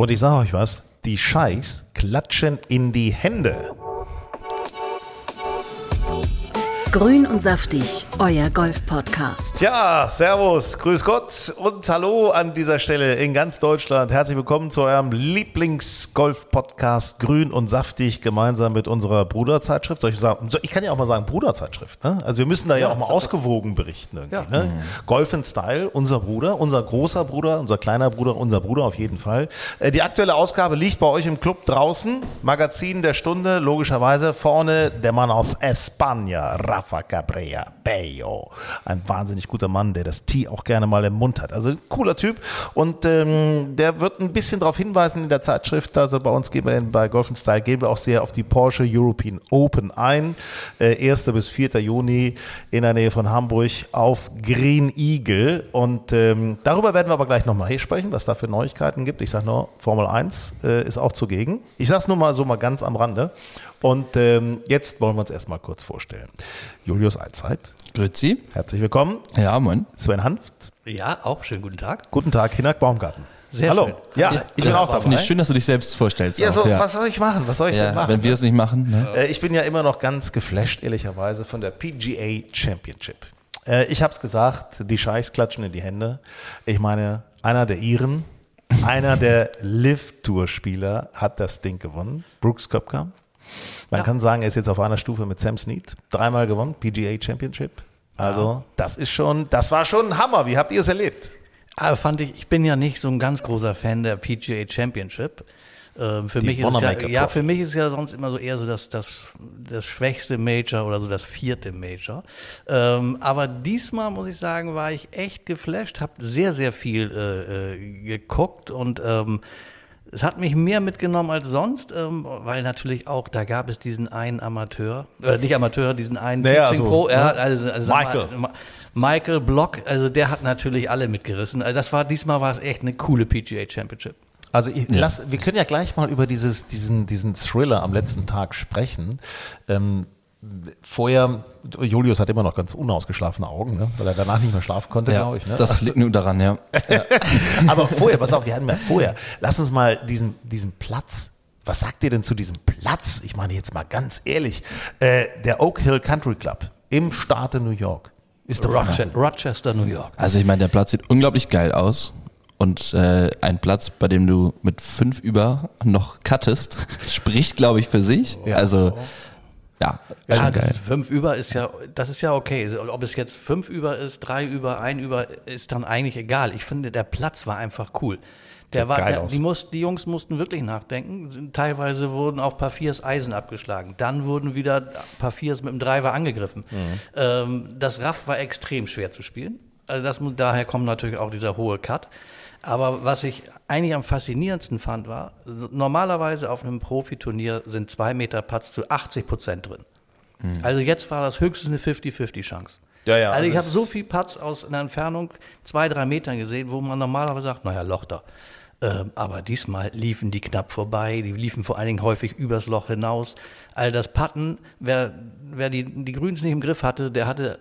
Und ich sage euch was, die Scheichs klatschen in die Hände. Grün und saftig, euer Golf-Podcast. Ja, Servus, Grüß Gott und Hallo an dieser Stelle in ganz Deutschland. Herzlich willkommen zu eurem Lieblings-Golf-Podcast Grün und saftig gemeinsam mit unserer Bruderzeitschrift. Soll ich, sagen, ich kann ja auch mal sagen Bruderzeitschrift. Ne? Also wir müssen da ja, auch mal ausgewogen berichten. Irgendwie, ne? Golf in Style, unser Bruder, unser großer Bruder, unser kleiner Bruder, unser Bruder auf jeden Fall. Äh, Die aktuelle Ausgabe liegt bei euch im Club draußen. Magazin der Stunde, logischerweise vorne der Mann aus España, Rafa Cabrera Bello. Ein wahnsinnig guter Mann, der das T auch gerne mal im Mund hat. Also cooler Typ. Und ähm, der wird ein bisschen darauf hinweisen in der Zeitschrift. Also bei uns gehen wir in, bei Golf Style gehen wir auch sehr auf die Porsche European Open ein. Äh, 1. bis 4. Juni in der Nähe von Hamburg auf Green Eagle. Und ähm, darüber werden wir aber gleich nochmal hier sprechen, was da für Neuigkeiten gibt. Ich sage nur, Formel 1 äh, ist auch zugegen. Ich sage es nur mal so mal ganz am Rande. Und ähm, jetzt wollen wir uns erstmal kurz vorstellen. Julius Allzeit, Grüezi. herzlich willkommen. Ja, moin. Sven Hanft, Ja, auch schönen guten Tag. guten Tag, Hinak Baumgarten. Sehr Hallo. schön. Ja, Ja, ich bin ja, auch dabei. Finde ich schön, dass du dich selbst vorstellst. Ja, so, ja. was soll ich machen? Was soll ich denn ja, machen? wenn wir es nicht machen, ne? Äh, Ich bin ja immer noch ganz geflasht, ehrlicherweise, von der PGA Championship. Äh, Ich habe es gesagt, die Scheichs klatschen in die Hände. Ich meine, einer der Iren, einer der Live-Tour-Spieler hat das Ding gewonnen. Brooks Köpker. Man kann sagen, er ist jetzt auf einer Stufe mit Sam Snead. Dreimal gewonnen, PGA Championship. Also, das ist schon, das war schon ein Hammer. Wie habt ihr es erlebt? Aber fand ich, ich bin ja nicht so ein ganz großer Fan der PGA Championship. Ähm, für Die mich ist ja, ja, für mich ist ja sonst immer so eher so das, das, das schwächste Major oder so das vierte Major. Ähm, aber diesmal muss ich sagen, war ich echt geflasht, habe sehr, sehr viel äh, äh, geguckt und ähm, es hat mich mehr mitgenommen als sonst, ähm, weil natürlich auch, da gab es diesen einen Amateur, äh, nicht Amateur, diesen einen Naja, Teaching so, Pro, ja, ne? also, also Michael. Mal, Michael Block, also der hat natürlich alle mitgerissen. Also das war diesmal war es echt eine coole PGA Championship. Also ich, lass, wir können ja gleich mal über dieses, diesen, diesen Thriller am letzten Tag sprechen. Ähm, vorher, Julius hat immer noch ganz unausgeschlafene Augen, ne? weil er danach nicht mehr schlafen konnte, Ja, glaube ich. Ne? das liegt nur daran, ja. Aber vorher, pass auf, wir hatten ja vorher, lass uns mal diesen, diesen Platz, was sagt ihr denn zu diesem Platz? Ich meine jetzt mal ganz ehrlich, äh, der Oak Hill Country Club im Staate New York. Ist doch Rochester. Rochester, New York. Also ich meine, der Platz sieht unglaublich geil aus. Und äh, ein Platz, bei dem du mit fünf über noch cuttest, spricht, glaube ich, für sich. Also, ja, Ja, das fünf über ist ja, das ist ja okay. Ob es jetzt fünf über ist, drei über, ein über, ist dann eigentlich egal. Ich finde, der Platz war einfach cool. Der war, der, die, muss, die Jungs mussten wirklich nachdenken. Teilweise wurden auf Paar Viers Eisen abgeschlagen. Dann wurden wieder Paar Viers mit dem Driver angegriffen. Ähm, das Raff war extrem schwer zu spielen. Also das, daher kommt natürlich auch dieser hohe Cut. Aber was ich eigentlich am faszinierendsten fand, war, normalerweise auf einem Profiturnier sind zwei Meter Putts zu 80 Prozent drin. Also jetzt war das höchstens eine 50-50 Chance. Ja, ja, Also ich also habe so viel Putts aus einer Entfernung zwei, drei Metern gesehen, wo man normalerweise sagt, naja, Loch da. Ähm, aber diesmal liefen die knapp vorbei, die liefen vor allen Dingen häufig übers Loch hinaus. All das Putten, wer, wer die, die Grüns nicht im Griff hatte, der hatte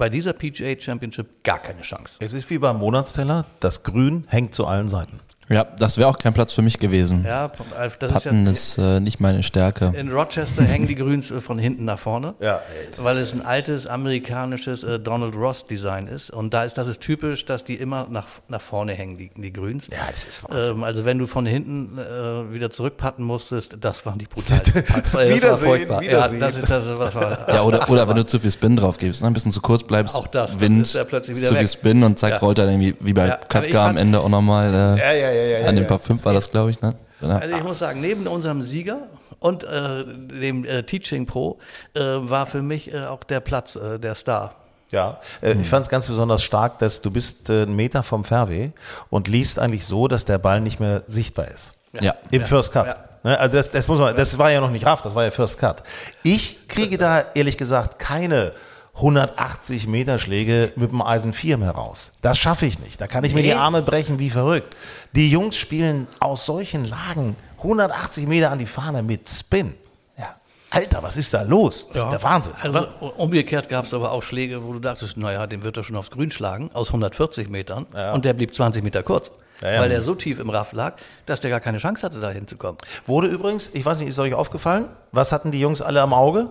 bei dieser PGA Championship gar keine Chance. Es ist wie beim Monatsteller, das Grün hängt zu allen Seiten. Ja, das wäre auch kein Platz für mich gewesen. Ja, Alf, das Patten ist ja, ist äh, nicht meine Stärke. in Rochester hängen die Grüns äh, von hinten nach vorne. Ja, ey, es weil es ein altes amerikanisches äh, Donald Ross Design ist. Und da ist das ist typisch, dass die immer nach, nach vorne hängen, die, die Grüns. Ja, das ist Wahnsinn. Ähm, also wenn du von hinten äh, wieder zurückpatten musstest, das waren die brutalsten Putts. Wiedersehen, war. Wiedersehen. Ja, das, ist- das, ist- das war, Ja, oder, oder wenn du zu viel Spin drauf gibst, ne? ein bisschen zu kurz bleibst, Auch das, dann Wind, ist er plötzlich wieder zu viel weg. Spin und zack, Ja. rollt er dann irgendwie, wie bei Ja, Katka am Ende auch nochmal. Äh, Ja, ja, ja, ja, ja, An den ja. paar fünf war das, glaube ich, ne? Ja. Also ich muss sagen, neben unserem Sieger und äh, dem äh, Teaching Pro äh, war für mich äh, auch der Platz äh, der Star. Ja, äh, ich fand es ganz besonders stark, dass du bist einen Meter vom Fairway und liest eigentlich so, dass der Ball nicht mehr sichtbar ist. Ja. Im First Cut. Ne, Also das, das muss man, das war ja noch nicht Raff, das war ja First Cut. Ich kriege da ehrlich gesagt keine 180 Meter Schläge mit dem Eisen 4 mehr raus. Das schaffe ich nicht. Da kann ich mir die Arme brechen wie verrückt. Die Jungs spielen aus solchen Lagen 180 Meter an die Fahne mit Spin. Ja. Alter, was ist da los? Das ist der Wahnsinn. Also umgekehrt gab es aber auch Schläge, wo du dachtest, naja, den wird er schon aufs Grün schlagen, aus 140 Metern. Und der blieb 20 Meter kurz. Ja, ja. Weil der so tief im Raff lag, dass der gar keine Chance hatte, da hinzukommen. Wurde übrigens, ich weiß nicht, ist euch aufgefallen, was hatten die Jungs alle am Auge?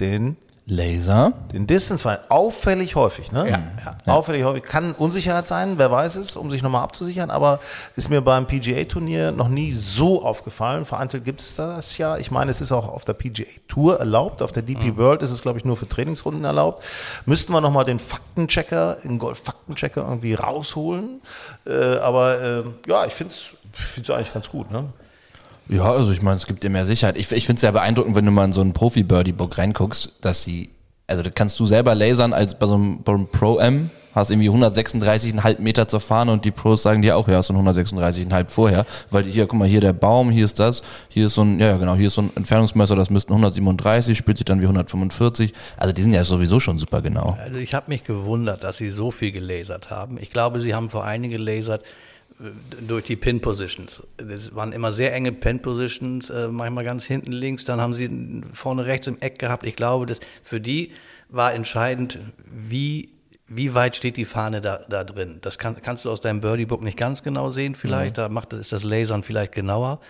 Den Laser. Den Distance Fine auffällig häufig, ne? Ja, Auffällig häufig. Kann Unsicherheit sein, wer weiß es, um sich nochmal abzusichern, aber ist mir beim PGA-Turnier noch nie so aufgefallen. Vereinzelt gibt es das ja. Ich meine, es ist auch auf der PGA-Tour erlaubt. Auf der DP World ist es, glaube ich, nur für Trainingsrunden erlaubt. Müssten wir nochmal den Faktenchecker, den Golf-Faktenchecker irgendwie rausholen. Äh, aber äh, ja, ich finde es eigentlich ganz gut, ne? Ja, also ich meine, es gibt dir mehr Sicherheit. Ich, ich finde es sehr beeindruckend, wenn du mal in so einen Profi-Birdie-Book reinguckst, dass sie, also da kannst du selber lasern als bei so einem, Pro-M, hast irgendwie 136,5 Meter zur Fahne und die Pros sagen dir auch, ja, hast du 136,5 vorher, weil hier, guck mal, hier der Baum, hier ist das, hier ist so ein, ja, genau, hier ist so ein Entfernungsmesser, das müssten 137, spielt sich dann wie 145. Also die sind ja sowieso schon super genau. Also ich habe mich gewundert, dass sie so viel gelasert haben. Ich glaube, sie haben vor Dingen gelasert durch die Pin-Positions. Das waren immer sehr enge Pin-Positions, äh, manchmal ganz hinten links, dann haben sie vorne rechts im Eck gehabt. Ich glaube, dass für die war entscheidend, wie, wie weit steht die Fahne da, da drin. Das kann, kannst du aus deinem Birdie-Book nicht ganz genau sehen vielleicht, da macht, ist das Lasern vielleicht genauer.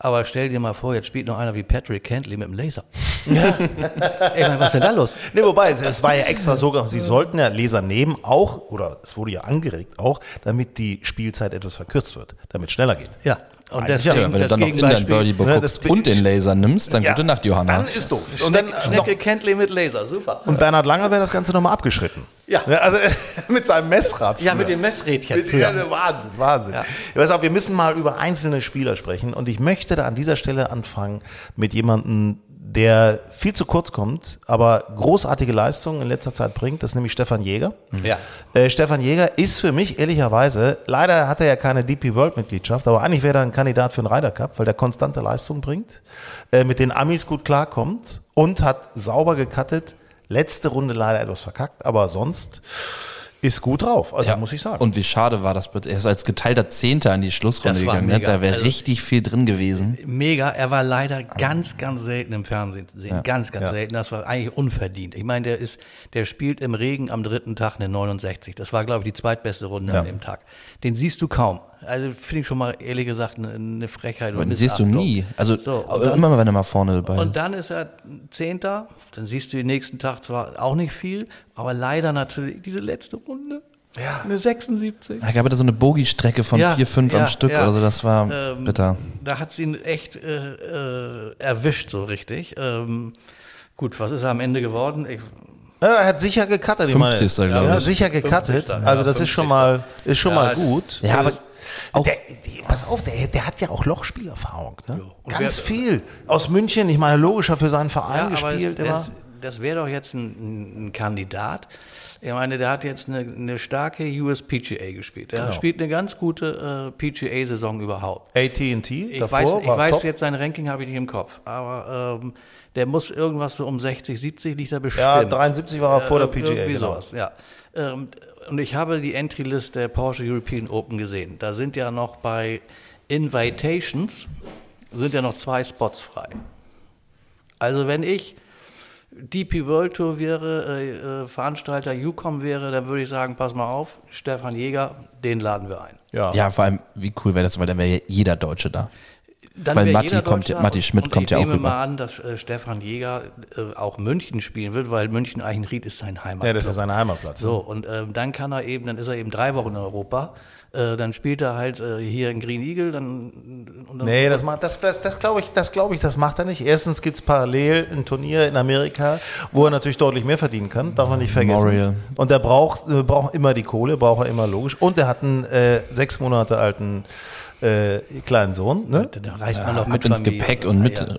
Aber stell dir mal vor, jetzt spielt noch einer wie Patrick Cantley mit dem Laser. Ey, Mann, was ist denn da los? Nee, wobei, es, es war ja extra so, sie sollten ja Leser nehmen, auch, oder es wurde ja angeregt auch, damit die Spielzeit etwas verkürzt wird, damit es schneller geht. Ja. Und deswegen, ja, wenn du dann noch in dein Ne, guckst das- und den Laser nimmst, dann Ja, gute Nacht, Johanna. Dann ist doof. Und dann Schnecke Cantley mit Laser, super. und Bernhard Langer wäre das Ganze nochmal abgeschritten. Ja. Also mit seinem Messrad. ja, mit dem Messrädchen. Mit, ja, Wahnsinn, Wahnsinn. Ja. Ja. Pass auf, wir müssen mal über einzelne Spieler sprechen und ich möchte da an dieser Stelle anfangen mit jemandem, der viel zu kurz kommt, aber großartige Leistungen in letzter Zeit bringt. Das ist nämlich Stefan Jäger. Ja. Äh, Stefan Jäger ist für mich ehrlicherweise, leider hat er ja keine DP World Mitgliedschaft, aber eigentlich wäre er ein Kandidat für den Ryder Cup, weil der konstante Leistung bringt, äh, mit den Amis gut klarkommt und hat sauber gecuttet. Letzte Runde leider etwas verkackt, aber sonst ist gut drauf. Also Ja. muss ich sagen. Und wie schade war das bitte. Er ist als geteilter Zehnter in die Schlussrunde gegangen. Ne? Da wäre Also- richtig viel drin gewesen. Mega, er war leider ganz, ganz selten im Fernsehen zu sehen. Ganz, ganz Ja. selten. Das war eigentlich unverdient. Ich meine, der ist, der spielt im Regen am dritten Tag eine 69. Das war, glaube ich, die zweitbeste Runde Ja. an dem Tag. Den siehst du kaum. Also finde ich schon mal ehrlich gesagt eine, eine Frechheit. Aber und den siehst du nie. Also So, und dann- immer mal, wenn er mal vorne dabei Und ist. dann ist er Zehnter, dann siehst du den nächsten Tag zwar auch nicht viel, aber leider natürlich diese letzte Runde. Ja. Eine 76. Da gab es so eine Bogie-Strecke von Ja, 4, 5 ja, am Stück ja. oder so. Das war Ähm, bitter. Da hat sie ihn echt äh, äh, erwischt, so richtig. Ähm, gut, was ist er am Ende geworden? Ich, er hat sicher gecuttet. ich meine. 50. glaube Ja, ich. sicher gecuttet. 50. Also Ja, das ist schon 50. mal, ist schon Ja, mal gut. Ja, aber Das- der, pass auf, der, der hat ja auch Lochspielerfahrung. Ne? Ganz wer- viel. Aus München, ich meine, logischer für seinen Verein ja, aber gespielt es, immer. das, das wäre doch jetzt ein, ein Kandidat. Ich meine, der hat jetzt eine, eine starke USPGA gespielt. Der Genau. spielt eine ganz gute äh, PGA-Saison überhaupt. AT&T Ich davor weiß, ich weiß top. jetzt, sein Ranking habe ich nicht im Kopf, aber ähm, der muss irgendwas so um 60, 70 liegt er bestimmt. Ja, 73 war er vor der Ir- PGA, Irgendwie genau. sowas, ja. Ähm, und ich habe die Entry-List der Porsche European Open gesehen. Da sind ja noch bei Invitations sind ja noch zwei Spots frei. Also wenn ich DP World Tour wäre, äh, äh, Veranstalter UCOM wäre, dann würde ich sagen, pass mal auf, Stefan Jäger, den laden wir ein. Ja. Ja, vor allem, wie cool wäre das, weil dann wäre ja jeder Deutsche da. Dann Weil Matti kommt Matti Schmidt und kommt ich ja auch nehme rüber. mal an, dass äh, Stefan Jäger äh, auch München spielen wird, weil München Eichenried ist sein Heimatplatz. ja, das ist sein Heimatplatz. So, und ähm, dann kann er eben, dann ist er eben drei Wochen in Europa. Äh, dann spielt er halt äh, hier in Green Eagle. Dann, und dann Nee, das, macht- das, das, das glaube ich, das glaube ich, das macht er nicht. Erstens gibt es parallel ein Turnier in Amerika, wo er natürlich deutlich mehr verdienen kann, darf man nicht vergessen. Memorial. Und er braucht, äh, braucht immer die Kohle, braucht er immer logisch. Und er hat einen äh, sechs Monate alten äh, kleinen Sohn. Ne? Da reist man doch Ab mit ins Familie. Gepäck und mit. Naja,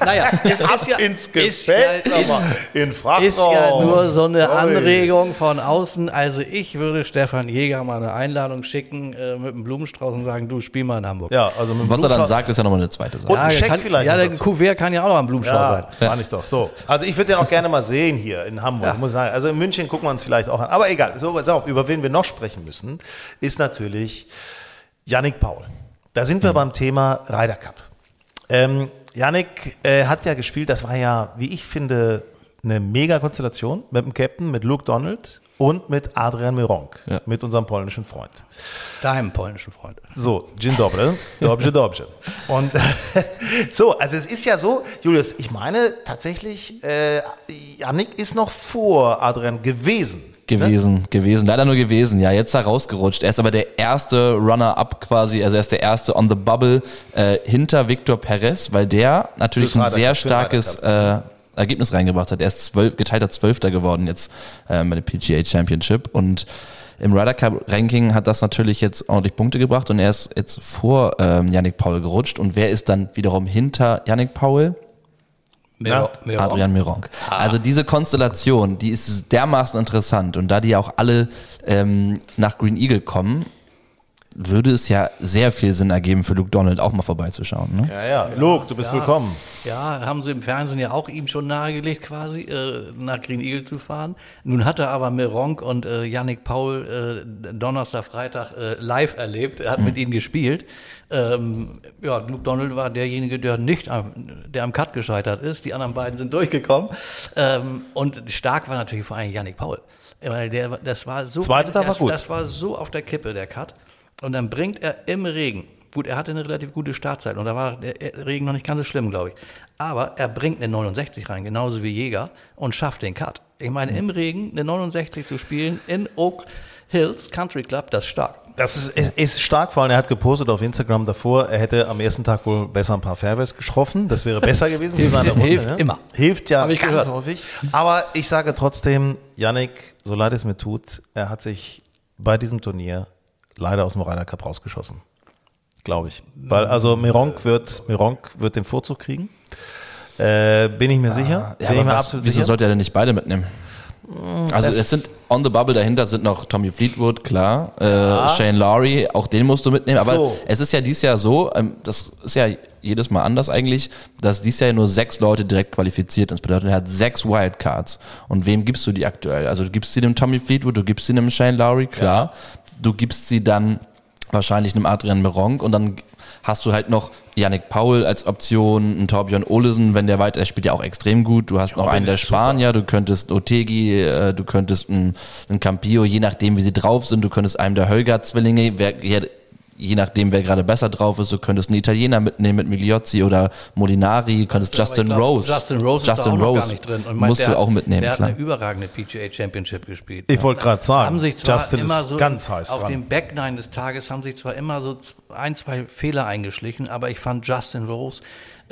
naja es ist ja, ins ist ja, Gepäck, nochmal. in Frachtraum. ist ja nur so eine Sorry. Anregung von außen. Also ich würde Stefan Jäger mal eine Einladung schicken äh, mit einem Blumenstrauß und sagen, du spiel mal in Hamburg. Ja, also Was er dann sagt, ist ja nochmal eine zweite Sache. Und ein Scheck kann, vielleicht Ja, der dazu. Kuvert kann ja auch noch ein Blumenstrauß sein. Ja, meine ich doch. So. Also ich würde den auch gerne mal sehen hier in Hamburg. Muss sagen. Also in München gucken wir uns vielleicht auch an. Aber egal. So, pass auf, über wen wir noch sprechen müssen, ist natürlich Yannick Paul. Da sind wir beim Thema Ryder Cup. Ähm, Yannick äh, hat ja gespielt, das war ja, wie ich finde, eine mega Konstellation mit dem Captain, mit Luke Donald und mit Adrian Mironk, Ja. mit unserem polnischen Freund. Deinem polnischen Freund. So, Dzień dobry, dobrze, dobrze. Und so, also es ist ja so, Julius, ich meine tatsächlich, äh, Yannick ist noch vor Adrian gewesen. Gewesen, gewesen, leider nur gewesen. Ja, jetzt da rausgerutscht. Er ist aber der erste Runner-up quasi, also er ist der erste on the bubble äh, hinter Victor Perez, weil der natürlich ein sehr starkes äh, Ergebnis reingebracht hat. Er ist zwölf, geteilter Zwölfter geworden jetzt äh, bei der PGA Championship und im Ryder Cup Ranking hat das natürlich jetzt ordentlich Punkte gebracht und er ist jetzt vor ähm, Yannick Paul gerutscht. Und wer ist dann wiederum hinter Yannick Paul? Mehr Adrian Mironk. Also diese Konstellation, die ist dermaßen interessant und da die auch alle ähm, nach Green Eagle kommen, würde es ja sehr viel Sinn ergeben für Luke Donald auch mal vorbeizuschauen. Ne? Ja, ja, Luke, du bist willkommen. Ja, haben sie im Fernsehen ja auch ihm schon nahegelegt, quasi äh, nach Green Eagle zu fahren. Nun hat er aber Meronk und äh, Yannick Paul äh, Donnerstag, Freitag äh, live erlebt. Er hat mit ihnen gespielt. Ähm, ja, Luke Donald war derjenige, der nicht am, der am Cut gescheitert ist. Die anderen beiden sind durchgekommen. Ähm, und stark war natürlich vor allem Yannick Paul. Weil der, das war so, Zweite Tag war das, gut. das war so auf der Kippe, der Cut. Und dann bringt er im Regen, gut, er hatte eine relativ gute Startzeit und da war der Regen noch nicht ganz so schlimm, glaube ich. Aber er bringt eine 69 rein, genauso wie Jäger, und schafft den Cut. Ich meine, im Regen eine 69 zu spielen in Oak Hills Country Club, das ist stark. Das ist, ist, ist stark, vor allem er hat gepostet auf Instagram davor, er hätte am ersten Tag wohl besser ein paar Fairways getroffen. Das wäre besser gewesen für Hilft- seine Runde. hilft ne? immer. Hilft ja Hab ich ganz gehört. häufig. Aber ich sage trotzdem, Yannick, so leid es mir tut, er hat sich bei diesem Turnier leider aus dem Ryder Cup rausgeschossen. Glaube ich. Weil also Mironk wird, Mironk wird den Vorzug kriegen. Äh, bin ich mir sicher. Ja, bin aber ich mir was, absolut wieso sicher. sollte er denn nicht beide mitnehmen? Also das- es sind on the bubble dahinter sind noch Tommy Fleetwood, klar, äh, Shane Lowry, auch den musst du mitnehmen. Aber So. es ist ja dieses Jahr so, ähm, das ist ja jedes Mal anders eigentlich, dass dieses Jahr nur sechs Leute direkt qualifiziert sind. Das bedeutet, er hat sechs Wildcards. Und wem gibst du die aktuell? Also du gibst sie dem Tommy Fleetwood, du gibst sie dem Shane Lowry, klar. Du gibst sie dann wahrscheinlich einem Adrian Meronk und dann hast du halt noch Yannick Paul als Option, einen Torbjörn Olesen, wenn der weiter, der spielt ja auch extrem gut. Du hast noch einen der ist super. Spanier, du könntest Otegi, äh, du könntest einen, einen Campillo, je nachdem wie sie drauf sind, du könntest einem der Hölger-Zwillinge, wer, je, nachdem wer gerade besser drauf ist, du könntest einen Italiener mitnehmen mit Migliozzi oder Molinari, du könntest Aber Justin glaub, Rose. Justin Rose Justin ist Rose gar nicht drin. Und meint, musst der du hat- auch mitnehmen, Der klar. hat eine überragende PGA Championship gespielt. Ich wollte gerade sagen, haben sich zwar Justin immer ist so ganz heiß auf dran. dem Backline des Tages haben sich zwar immer so ein, zwei Fehler eingeschlichen, aber ich fand Justin Rose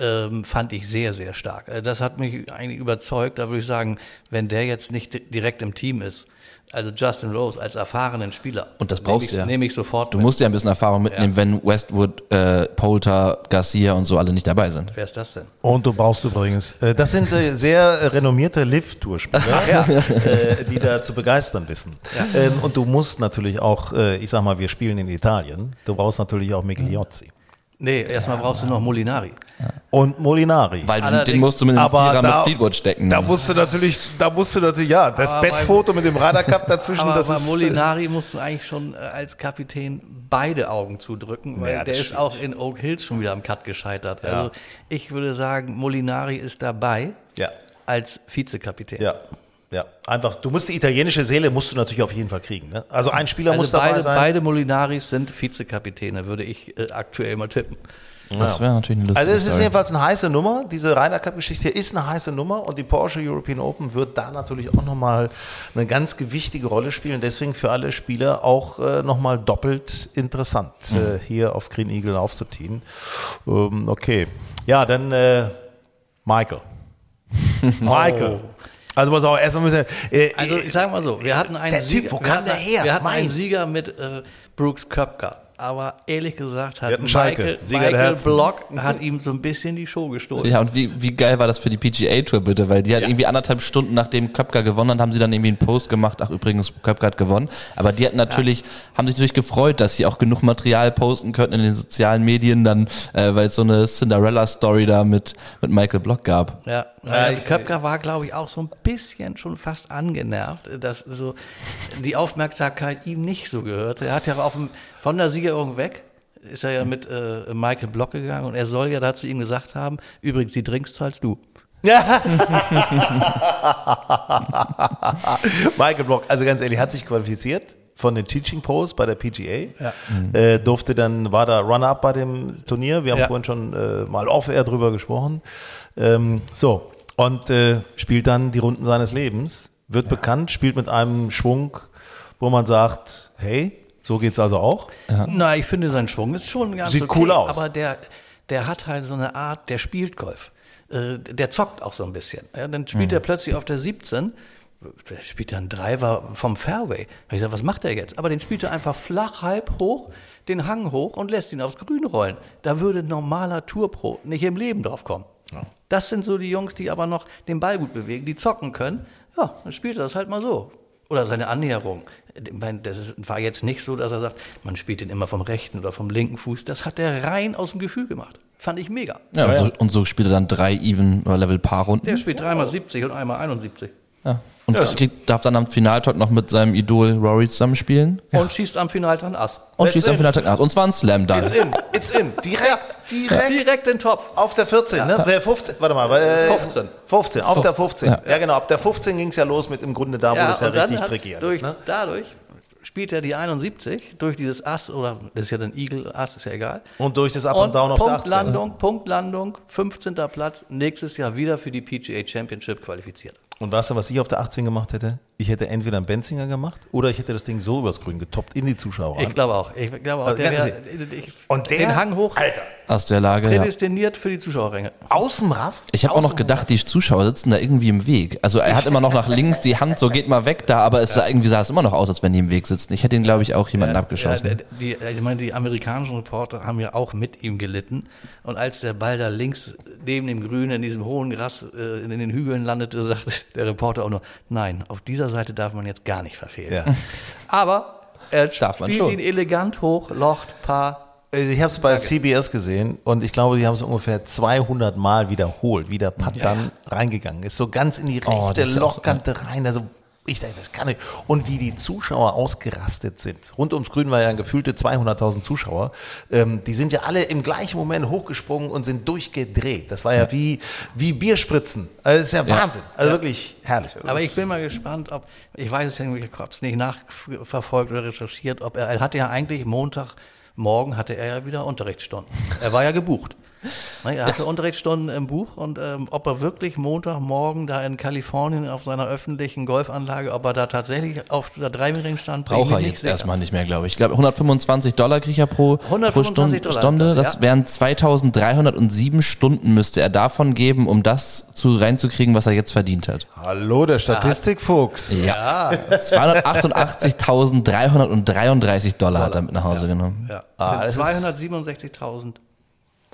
ähm, fand ich sehr, sehr stark. Äh, Das hat mich eigentlich überzeugt. Da würde ich sagen, wenn der jetzt nicht di- direkt im Team ist, also Justin Rose als erfahrenen Spieler, Und das nehme brauchst ich, du ja. Nehme ich sofort. Du mit. musst ja ein bisschen Erfahrung mitnehmen, wenn Westwood, äh, Polter, Garcia und so alle nicht dabei sind. Wer ist das denn? Und du brauchst übrigens, äh, das sind äh, sehr renommierte Lift-Tour-Spieler, äh, die da zu begeistern wissen. Ähm, und du musst natürlich auch, äh, ich sag mal, wir spielen in Italien, du brauchst natürlich auch Migliozzi. Nee, erstmal brauchst du noch Molinari. Und Molinari. Weil du, Allerdings- den musst du mit dem Aber Vierer da- mit Fleetwood stecken. da musst du natürlich, da musst du natürlich, ja, das Aber Bettfoto mit dem Ryder Cup dazwischen, Aber das bei ist. äh, Molinari musst du eigentlich schon äh, als Kapitän beide Augen zudrücken, weil Ja, der ist ist auch in Oak Hills schon wieder am Cut gescheitert. Ja. Also ich würde sagen, Molinari ist dabei Ja, als Vizekapitän. ja. Ja, einfach, du musst die italienische Seele musst du natürlich auf jeden Fall kriegen. Ne? Also ein Spieler muss Also dabei beide, sein. beide Molinaris sind Vizekapitäne, würde ich äh, aktuell mal tippen. das wäre natürlich eine lustige Also es ist jedenfalls eine heiße Nummer. Diese Ryder Cup Geschichte ist eine heiße Nummer und die Porsche European Open wird da natürlich auch nochmal eine ganz gewichtige Rolle spielen. Deswegen für alle Spieler auch äh, nochmal doppelt interessant, äh, hier auf Green Eagle aufzuziehen. Ähm, okay. Ja, dann äh, Michael. Michael. Also pass auf, erstmal müssen wir, äh, Also ich sage mal so, wir hatten einen Der Typ, Sieger, wo wir kam hatten, der her? Wir hatten Mein. einen Sieger mit äh, Brooks Köpker. Aber ehrlich gesagt hat Michael, Michael. Block hat ihm so ein bisschen die Show gestohlen. Ja, und wie, wie geil war das für die PGA-Tour bitte? Weil die hat irgendwie anderthalb Stunden nachdem Köpker gewonnen hat, haben sie dann irgendwie einen Post gemacht. Ach, übrigens, Köpker hat gewonnen. Aber die hatten natürlich, haben sich natürlich gefreut, dass sie auch genug Material posten könnten in den sozialen Medien, dann, äh, weil es so eine Cinderella-Story da mit, mit Michael Block gab. Ja, Ja, äh, Köpker war, glaube ich, auch so ein bisschen schon fast angenervt, dass so die Aufmerksamkeit ihm nicht so gehörte. Er hat ja auf dem, von der Siegerehrung weg, ist er ja mit äh, Michael Block gegangen und er soll ja dazu ihm gesagt haben, übrigens, die Drinks zahlst du. Michael Block, also ganz ehrlich, hat sich qualifiziert von den Teaching Pros bei der PGA. Äh, durfte dann, war da Runner-up bei dem Turnier. Wir haben Ja. vorhin schon äh, mal off-air drüber gesprochen. Ähm, so, und äh, spielt dann die Runden seines Lebens, wird bekannt, spielt mit einem Schwung, wo man sagt, hey, so geht's also auch. Na, ich finde, sein Schwung ist schon ganz Sieht okay, cool aus. Aber der, der hat halt so eine Art, der spielt Golf. Äh, Der zockt auch so ein bisschen. Ja, dann spielt Mhm. er plötzlich auf der 17, der spielt dann Driver vom Fairway. Da hab ich gesagt, was macht er jetzt? Aber den spielt er einfach flach, halb hoch, den Hang hoch und lässt ihn aufs Grün rollen. Da würde ein normaler Tourpro nicht im Leben drauf kommen. Das sind so die Jungs, die aber noch den Ball gut bewegen, die zocken können. Ja, dann spielt er das halt mal so. Oder seine Annäherung. Das war jetzt nicht so, dass er sagt, man spielt den immer vom rechten oder vom linken Fuß. Das hat er rein aus dem Gefühl gemacht. Fand ich mega. Ja, und, so, und so spielt er dann drei Even- oder Level-Paar-Runden. Der spielt dreimal 70 und einmal 71. Ja. Und kriegt, darf dann am Finaltalk noch mit seinem Idol Rory zusammenspielen. Und schießt am Finaltag Ass. Und Let's schießt am in. Finaltag nach. Und zwar ein Slam dann. It's in, it's in. Direkt, direkt. Direkt in den Topf. Auf der 14, ne? Äh, 15, warte mal. Äh, 15. 15, auf der 15. Ja. Ja, genau. Ab der 15 ging es ja los mit im Grunde da, wo das ja richtig tricky durch, ist. Ne? Dadurch spielt er die 71 durch dieses Ass oder das ist ja dann Eagle Ass, ist ja egal. Und durch das Up und Down auf der 18. Punktlandung, Punktlandung, 15. Platz, nächstes Jahr wieder für die PGA Championship qualifiziert. Und weißt du, was ich auf der 18 gemacht hätte? Ich hätte entweder einen Benzinger gemacht oder ich hätte das Ding so übers Grün getoppt in die Zuschauer. Ich glaube auch. Ich glaube auch, Also der wär, ich, Und der- den Hang hoch, Alter. Aus der Lage, ja. prädestiniert für die Zuschauerränge. Aus dem Raff? Ich habe auch noch gedacht, die Zuschauer sitzen da irgendwie im Weg. Also er hat immer noch nach links die Hand, so geht mal weg da, aber es sah, irgendwie sah es immer noch aus, als wenn die im Weg sitzen. Ich hätte ihn, glaube ich, auch jemanden abgeschossen. Ja, die, ich meine, die amerikanischen Reporter haben ja auch mit ihm gelitten. Und als der Ball da links neben dem Grün in diesem hohen Gras äh, in den Hügeln landete, sagte der Reporter auch nur, nein, auf dieser Seite darf man jetzt gar nicht verfehlen. Ja. Aber er Darf man spielt schon. ihn elegant hoch, locht, paar. Also Ich habe es bei CBS gesehen und ich glaube, die haben es ungefähr 200 Mal wiederholt, wie der Putt dann reingegangen ist. So ganz in die rechte Oh, ist ja auch so- Lochkante rein. Also ich dachte, das kann nicht. Und wie die Zuschauer ausgerastet sind. Rund ums Grün war ja gefühlte 200.000 Zuschauer. Ähm, die sind ja alle im gleichen Moment hochgesprungen und sind durchgedreht. Das war ja, wie, wie Bierspritzen. Also das ist ja Wahnsinn. Also wirklich herrlich. Aber ich bin mal gespannt, ob, ich weiß es ja nicht, ich habe es nicht nachverfolgt oder recherchiert, ob er, er hatte ja eigentlich Montagmorgen hatte er ja wieder Unterrichtsstunden. Er war ja gebucht. Er hatte Unterrichtsstunden im Buch und ähm, ob er wirklich Montagmorgen da in Kalifornien auf seiner öffentlichen Golfanlage, ob er da tatsächlich auf der Dreimeering stand, Braucht er jetzt sicher. erstmal nicht mehr, glaube ich. Ich glaube, 125 Dollar kriegt er pro, pro 125 Stunde, Dollar, Stunde. Das ja. wären 2307 Stunden müsste er davon geben, um das zu reinzukriegen, was er jetzt verdient hat. Hallo, der Statistikfuchs. Ja. 288.333 Dollar hat er mit nach Hause genommen. Ja. Ah, Das das sind ist- 267.000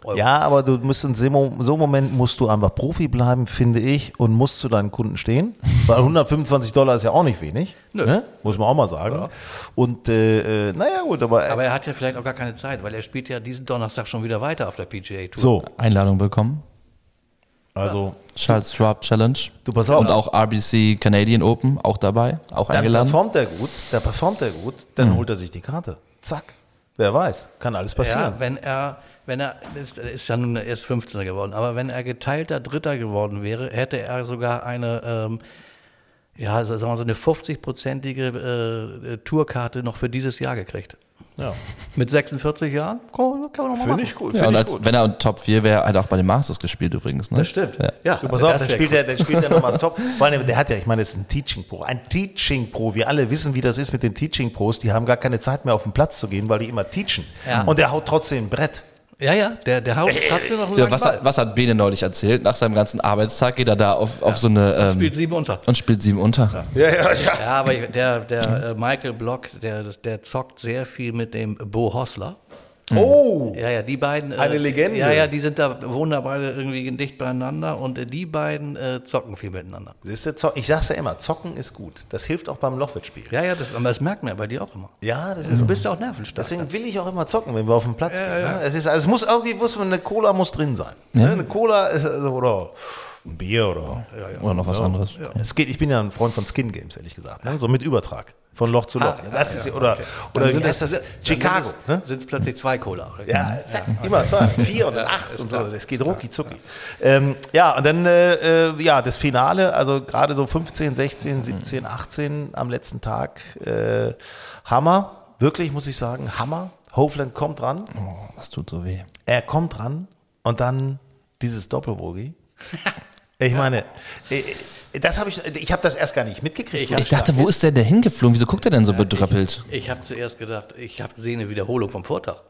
Euro. Ja, aber du musst in so einem Moment musst du einfach Profi bleiben, finde ich, und musst zu deinen Kunden stehen. Weil 125 Dollar ist ja auch nicht wenig. Nö. Ne? Muss man auch mal sagen. Und äh, äh, naja, gut, aber, Aber er hat ja vielleicht auch gar keine Zeit, weil er spielt ja diesen Donnerstag schon wieder weiter auf der PGA Tour. so, Einladung bekommen. also Charles Schwab Challenge. Du, pass auf. Und auch RBC Canadian Open auch dabei, auch dann eingeladen. performt er gut, da performt er gut, dann holt er sich die Karte. Zack. Wer weiß, kann alles passieren. Ja, wenn er, wenn er, ist, ist ja nun erst 15er geworden, aber wenn er geteilter Dritter geworden wäre, hätte er sogar eine, ähm, ja, also sagen wir so eine 50-prozentige äh, Tourkarte noch für dieses Jahr gekriegt. Ja. Mit 46 Jahren kann, kann man noch mal Finde machen. ich gut. Ja, Finde und ich als, gut. wenn er in Top 4 wäre, hat er auch bei den Masters gespielt übrigens. Ne? Das stimmt. Ja. Ja, Du pass auf, dann spielt, cool. er, dann spielt er nochmal top. Vor allem, der hat ja, ich meine, das ist ein Teaching Pro. Ein Teaching Pro. Wir alle wissen, wie das ist mit den Teaching Pros. Die haben gar keine Zeit mehr auf den Platz zu gehen, weil die immer teachen. Ja. Und der haut trotzdem ein Brett. Ja, ja, der, der haut trotzdem noch einen Ja, was, Ball. hat, was hat Bene neulich erzählt? Nach seinem ganzen Arbeitstag geht er da auf, auf so eine. Ähm, Spielt sieben unter. und spielt sieben unter. Ja, ja, ja. Ja, aber ich- der, der äh, Michael Block, der, der zockt sehr viel mit dem Bo Hossler. Oh, Ja, ja, die beiden. äh, Eine Legende. Ja, ja, die sind da, wohnen da beide irgendwie dicht beieinander und äh, die beiden äh, zocken viel miteinander. der Zock. ich sag's ja immer, zocken ist gut. Das hilft auch beim Lochwitz-Spiel. Ja, ja, das, das merkt man ja bei dir auch immer. Ja, das Du ist bist ja auch nervenstark. Deswegen will ich auch immer zocken, wenn wir auf den Platz gehen. Ne? Es, ist, also es muss irgendwie, muss, eine Cola muss drin sein. Ne? Eine Cola äh, oder ein Bier oder. Oder noch was anderes. Es geht, ich bin ja ein Freund von Skin Games, ehrlich gesagt. Ne? So mit Übertrag. Von Loch zu Loch. Ah, das ja, ist, ja, oder okay. oder sind das? dann Chicago. Sind Ne? es, sind es plötzlich zwei Cola. oder? Ja, zack, immer zwei, vier und dann acht und so. Das geht rucki zucki. Ähm, ja, und dann, äh, äh, ja, das Finale, also gerade so 15, 16, 17, 18 am letzten Tag. Äh, Hammer, wirklich muss ich sagen, Hammer. Hovland kommt ran, Oh, das tut so weh. er kommt ran und dann dieses Doppelbogie. Ich meine, äh, das habe ich, ich habe das erst gar nicht mitgekriegt. Ich dachte, wo ist der denn hingeflogen? Wieso guckt er denn so bedröppelt? Ich habe zuerst gedacht, ich habe gesehen eine Wiederholung vom Vortag.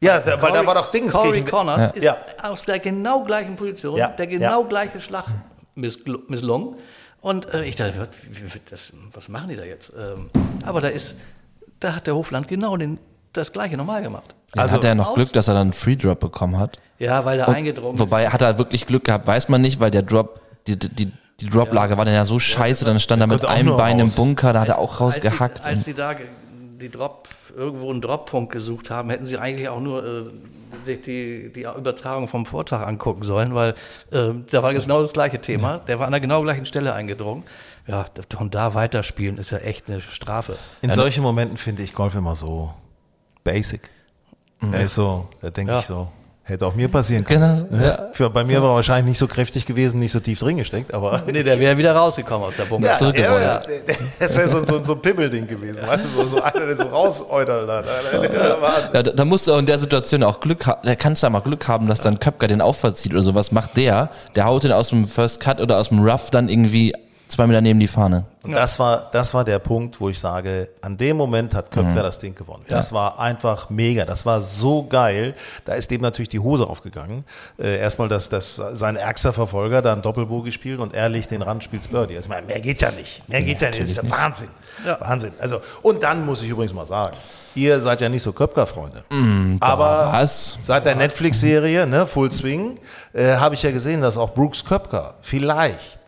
Ja, da, weil da war doch Dings. Corey gegen- Connors ist Ja. aus der genau gleichen Position, Ja, der genau ja. gleiche Schlag misslungen. Und äh, ich dachte, das, was machen die da jetzt? Ähm, aber da ist, da hat der Hofland genau den, das gleiche normal gemacht. Also hat er noch aus- Glück, dass er dann einen Free Drop bekommen hat. Ja, weil er Und, eingedrungen wobei hat er wirklich Glück gehabt, weiß man nicht, weil der Drop, die, die, die Droplage war dann ja so scheiße, dann stand er mit einem Bein im raus. Bunker, da hat er auch Als sie, rausgehackt. als sie da die Drop, irgendwo einen Droppunkt gesucht haben, hätten sie eigentlich auch nur äh, sich die, die Übertragung vom Vortag angucken sollen, weil äh, da war genau das gleiche Thema. Der war an der genau gleichen Stelle eingedrungen. Ja, von da weiterspielen ist ja echt eine Strafe. In solchen Momenten finde ich Golf immer so basic. Er ist so, da denke Ja. ich so, hätte auch mir passieren können. Genau, ja. Für, bei mir war er wahrscheinlich nicht so kräftig gewesen, nicht so tief drin gesteckt, aber. Nee, der wäre wieder rausgekommen aus der Bunker. Ja, zurückgerollt. ja, ja. Das wäre so, so, so ein Pimmelding gewesen, weißt du, so, so einer, der so rausäudert hat. Ja, da, da musst du auch in der Situation auch Glück haben, da kannst du ja mal Glück haben, dass dann Köpker den auch verzieht oder so. Was macht der? Der haut den aus dem First Cut oder aus dem Rough dann irgendwie zwei Meter neben die Fahne. Und das war, das war der Punkt, wo ich sage, an dem Moment hat Köpker das Ding gewonnen. Das war einfach mega. Das war so geil. Da ist dem natürlich die Hose aufgegangen. Äh, erstmal, dass, dass sein ärgster Verfolger da einen Doppelbogie spielt und er legt den Rand, spielt Birdie. Also, ich meine, mehr geht ja nicht. Mehr geht ja nicht. Das ist ja Wahnsinn. Wahnsinn. Also, und dann muss ich übrigens mal sagen, ihr seid ja nicht so Köpker-Freunde. Aber was? seit der Netflix-Serie, ne, Full Swing, äh, habe ich ja gesehen, dass auch Brooks Köpker vielleicht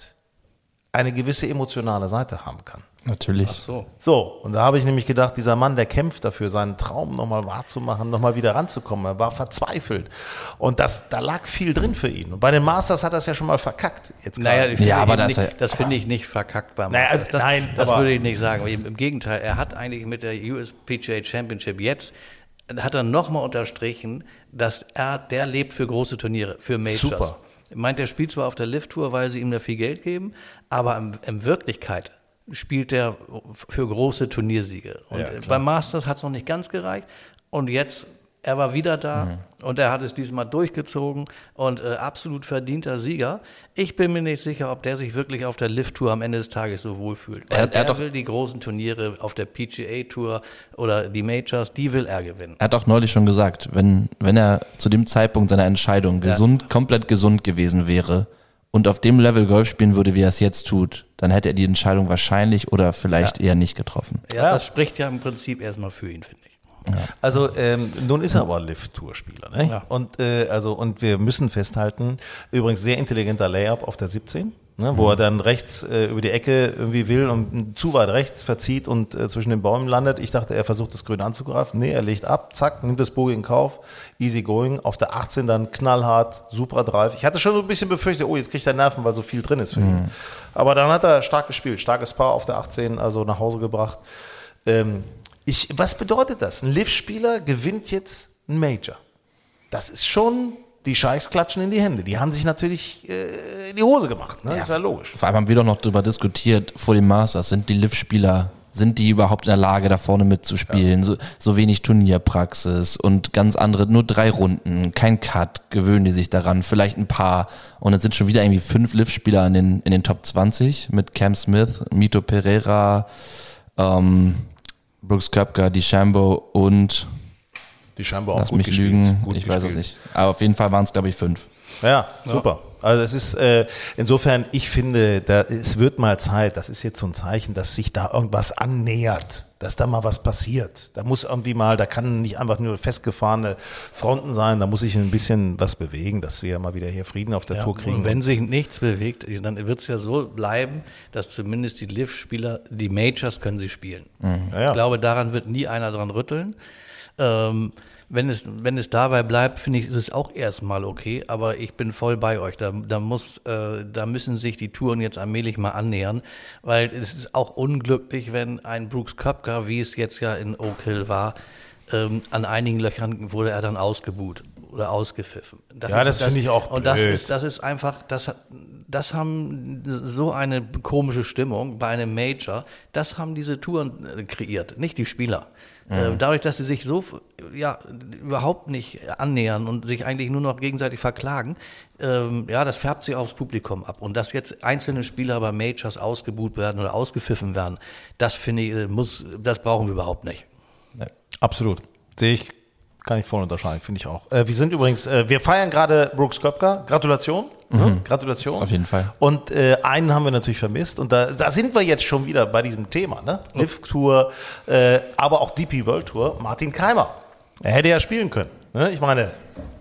eine gewisse emotionale Seite haben kann. Natürlich. So. So, und da habe ich nämlich gedacht, dieser Mann, der kämpft dafür, seinen Traum nochmal wahrzumachen, nochmal wieder ranzukommen. Er war verzweifelt. Und das, da lag viel drin für ihn. Und bei den Masters hat er es ja schon mal verkackt. Jetzt Naja, gerade. ich finde Ja, aber das nicht, das finde ich nicht verkackt beim Naja, also, Masters. das, nein, das würde ich nicht sagen. Im, Im Gegenteil, er hat eigentlich mit der USPGA Championship jetzt hat er nochmal unterstrichen, dass er der lebt für große Turniere, für Majors. Super. Er meint, er spielt zwar auf der Lift-Tour, weil sie ihm da viel Geld geben, aber in, in Wirklichkeit spielt er für große Turniersiege. Und Ja, beim Masters hat es noch nicht ganz gereicht. Und jetzt, er war wieder da Mhm. und er hat es diesmal durchgezogen und äh, absolut verdienter Sieger. Ich bin mir nicht sicher, ob der sich wirklich auf der Lift-Tour am Ende des Tages so wohlfühlt. Er hat- er er, doch- will die großen Turniere auf der PGA-Tour oder die Majors, die will er gewinnen. Er hat auch neulich schon gesagt, wenn, wenn er zu dem Zeitpunkt seiner Entscheidung gesund, komplett gesund gewesen wäre und auf dem Level Golf spielen würde, wie er es jetzt tut, dann hätte er die Entscheidung wahrscheinlich oder vielleicht eher nicht getroffen. Ja, das spricht ja im Prinzip erstmal für ihn, finde ich. Also ähm, nun ist er aber Lift-Tour-Spieler. Ne? Ja. Und, äh, also, und wir müssen festhalten, übrigens sehr intelligenter Layup auf der 17, ne? wo er dann rechts äh, über die Ecke irgendwie will und zu weit rechts verzieht und äh, zwischen den Bäumen landet. Ich dachte, er versucht das Grün anzugreifen. Nee, er legt ab, zack, nimmt das Bogie in Kauf, easy going. Auf der 18 dann knallhart, super Drive. Ich hatte schon so ein bisschen befürchtet, oh, jetzt kriegt er Nerven, weil so viel drin ist für ihn. Aber dann hat er stark gespielt, starkes Paar auf der 18, also nach Hause gebracht. Ähm, ich, was bedeutet das? Ein Liv-Spieler gewinnt jetzt ein Major. Das ist schon, die Scheichs klatschen in die Hände. Die haben sich natürlich äh, in die Hose gemacht. Ne? ist ja logisch. Vor allem haben wir doch noch darüber diskutiert vor dem Masters, sind die Liv-Spieler, sind die überhaupt in der Lage, da vorne mitzuspielen? So, so wenig Turnierpraxis und ganz andere, nur drei Runden, kein Cut, gewöhnen die sich daran, vielleicht ein paar. Und es sind schon wieder irgendwie fünf Liv-Spieler in den, in den Top 20 mit Cam Smith, Mito Pereira, ähm, Brooks Köpker, DeChambeau und Die scheinbar auch Lass gut mich gespielt. lügen, Gut ich weiß es gespielt. nicht. Aber auf jeden Fall waren es, glaube ich, fünf. Ja, super. Also es ist äh, insofern, ich finde, da, es wird mal Zeit, das ist jetzt so ein Zeichen, dass sich da irgendwas annähert, dass da mal was passiert. Da muss irgendwie mal, da kann nicht einfach nur festgefahrene Fronten sein, da muss sich ein bisschen was bewegen, dass wir mal wieder hier Frieden auf der Ja, Tour kriegen. und wenn sich nichts bewegt, dann wird es ja so bleiben, dass zumindest die Liv-Spieler, die Majors können sie spielen. Ja, ja. Ich glaube, daran wird nie einer dran rütteln. Ähm, wenn es, wenn es dabei bleibt, finde ich, ist es auch erstmal okay, aber ich bin voll bei euch. Da, da, muss, äh, da müssen sich die Touren jetzt allmählich mal annähern, weil es ist auch unglücklich, wenn ein Brooks Köpker, wie es jetzt ja in Oak Hill war, ähm, an einigen Löchern wurde er dann ausgebuht oder ausgepfiffen. Ja, das finde ich auch Und das blöd. ist, das ist einfach, das, hat- das haben so eine komische Stimmung bei einem Major, das haben diese Touren äh, kreiert, nicht die Spieler. Äh, Dadurch, dass sie sich so ja, überhaupt nicht annähern und sich eigentlich nur noch gegenseitig verklagen, ähm, ja, das färbt sich aufs Publikum ab. Und dass jetzt einzelne Spieler bei Majors ausgebuht werden oder ausgepfiffen werden, das finde ich, äh, muss, das brauchen wir überhaupt nicht. Absolut. Sehe ich, kann ich voll unterscheiden, finde ich auch. Äh, wir sind übrigens, äh, wir feiern gerade Brooks Köpker. Gratulation. Ne? Gratulation. Auf jeden Fall. Und äh, einen haben wir natürlich vermisst. Und da, da sind wir jetzt schon wieder bei diesem Thema. Ne? Lift Tour, äh, aber auch DP World Tour. Martin Keimer. Er hätte ja spielen können. Ne? Ich meine,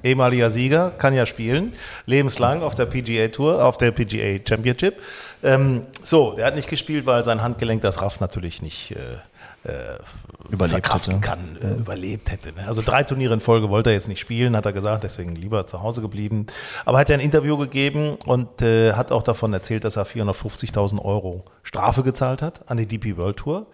ehemaliger Sieger, kann ja spielen. Lebenslang auf der PGA Tour, auf der PGA Championship. Ähm, so, er hat nicht gespielt, weil sein Handgelenk das Raff natürlich nicht äh, äh, Überlebt verkraften hätte. kann, äh, überlebt hätte. Ne? Also drei Turniere in Folge wollte er jetzt nicht spielen, hat er gesagt, deswegen lieber zu Hause geblieben. Aber hat er ein Interview gegeben und äh, hat auch davon erzählt, dass er 450.000 Euro Strafe gezahlt hat an die DP World Tour.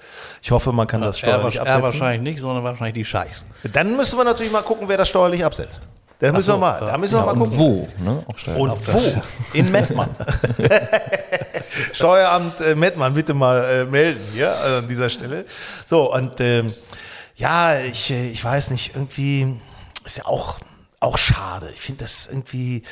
Ich hoffe, man kann das Er, steuerlich er absetzen. wahrscheinlich nicht, sondern wahrscheinlich die Scheichs. Dann müssen wir natürlich mal gucken, wer das steuerlich absetzt. Da müssen so, wir mal, ja. da müssen wir mal gucken. wo? Ne? Und wo? In Mettmann. Steueramt äh, Mettmann, bitte mal äh, melden hier also an dieser Stelle. So, und ähm, ja, ich, äh, ich weiß nicht, irgendwie ist ja auch, auch schade. Ich finde das irgendwie.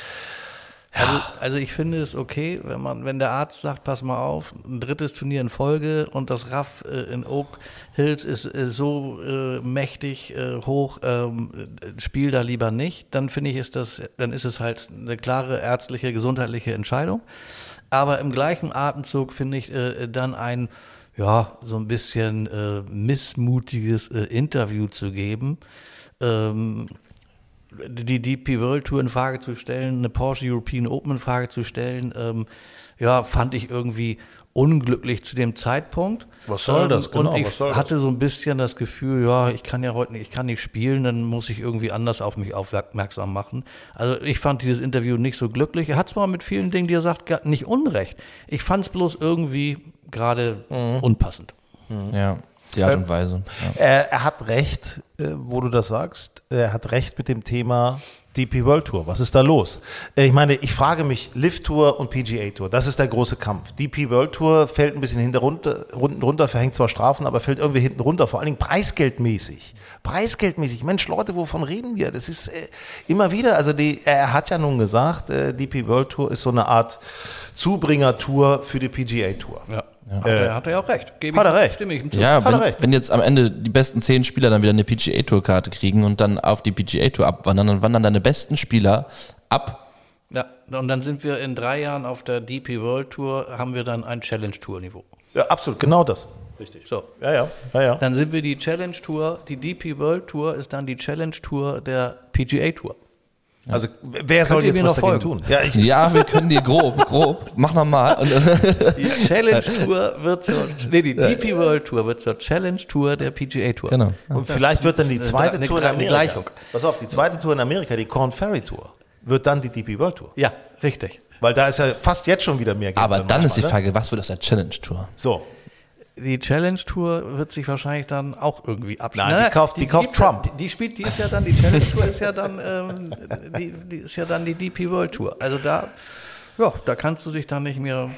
Also, also ich finde es okay, wenn man, wenn der Arzt sagt, pass mal auf, ein drittes Turnier in Folge und das RAF äh, in Oak Hills ist äh, so äh, mächtig äh, hoch, ähm, äh, spiel da lieber nicht, dann finde ich, ist das, dann ist es halt eine klare ärztliche, gesundheitliche Entscheidung. Aber im gleichen Atemzug finde ich äh, dann ein, ja, so ein bisschen äh, missmutiges Interview zu geben. Ähm, die DP World Tour in Frage zu stellen, eine Porsche European Open in Frage zu stellen, ähm, ja, fand ich irgendwie unglücklich zu dem Zeitpunkt. Was soll das? Genau, und ich was soll das? hatte so ein bisschen das Gefühl, ja, ich kann ja heute nicht, ich kann nicht spielen, dann muss ich irgendwie anders auf mich aufmerksam machen. Also ich fand dieses Interview nicht so glücklich. Er hat zwar mit vielen Dingen, die er sagt, nicht unrecht. Ich fand es bloß irgendwie gerade Mhm. unpassend. Ja, die Art und Weise. Ja. Er, er hat recht, äh, wo du das sagst. Er hat recht mit dem Thema DP World Tour. Was ist da los? Äh, ich meine, ich frage mich, Lift Tour und PGA Tour, das ist der große Kampf. DP World Tour fällt ein bisschen hinter runter, runter, verhängt zwar Strafen, aber fällt irgendwie hinten runter, vor allen Dingen preisgeldmäßig. Preisgeldmäßig. Mensch, Leute, wovon reden wir? Das ist äh, immer wieder, also die, er hat ja nun gesagt, äh, DP World Tour ist so eine Art Zubringertour für die PGA Tour. Ja. Hat, er, hat er auch recht. Gebe Hat er recht. Stimme ich ihm zu. Ja, Hat er wenn, recht. wenn jetzt am Ende die besten zehn Spieler dann wieder eine PGA-Tour-Karte kriegen und dann auf die PGA-Tour abwandern, dann wandern deine besten Spieler ab. Ja, und dann sind wir in drei Jahren auf der DP World Tour, haben wir dann ein Challenge-Tour-Niveau. Ja, absolut, genau das. Richtig. So. Ja, ja, ja, ja. Dann sind wir die Challenge Tour, die DP World Tour ist dann die Challenge Tour der PGA Tour. Also wer soll jetzt mir was noch dagegen folgen? tun? Ja, ich, Ja, wir können dir grob, grob, mach nochmal. Die Challenge Tour wird zur, nee, die DP World Tour wird zur Challenge Tour der PGA Tour. Genau. Und vielleicht wird dann die zweite eine- Tour in eine Amerika. Gleichung. Pass auf, die zweite Tour in Amerika, die Corn Ferry Tour, wird dann die DP World Tour. Ja, richtig. Weil da ist ja fast jetzt schon wieder mehr Geld. Aber dann ist die manchmal, ne? Frage, was wird aus der Challenge-Tour? So, Die Challenge Tour wird sich wahrscheinlich dann auch irgendwie abschließen. Nein, die kauft- die kauft gibt- Trump. Die, die spielt, die ist ja dann, die Challenge Tour ist ja dann, ähm, die, die ist ja dann die DP World Tour. Also da, ja, da kannst du dich dann nicht mehr,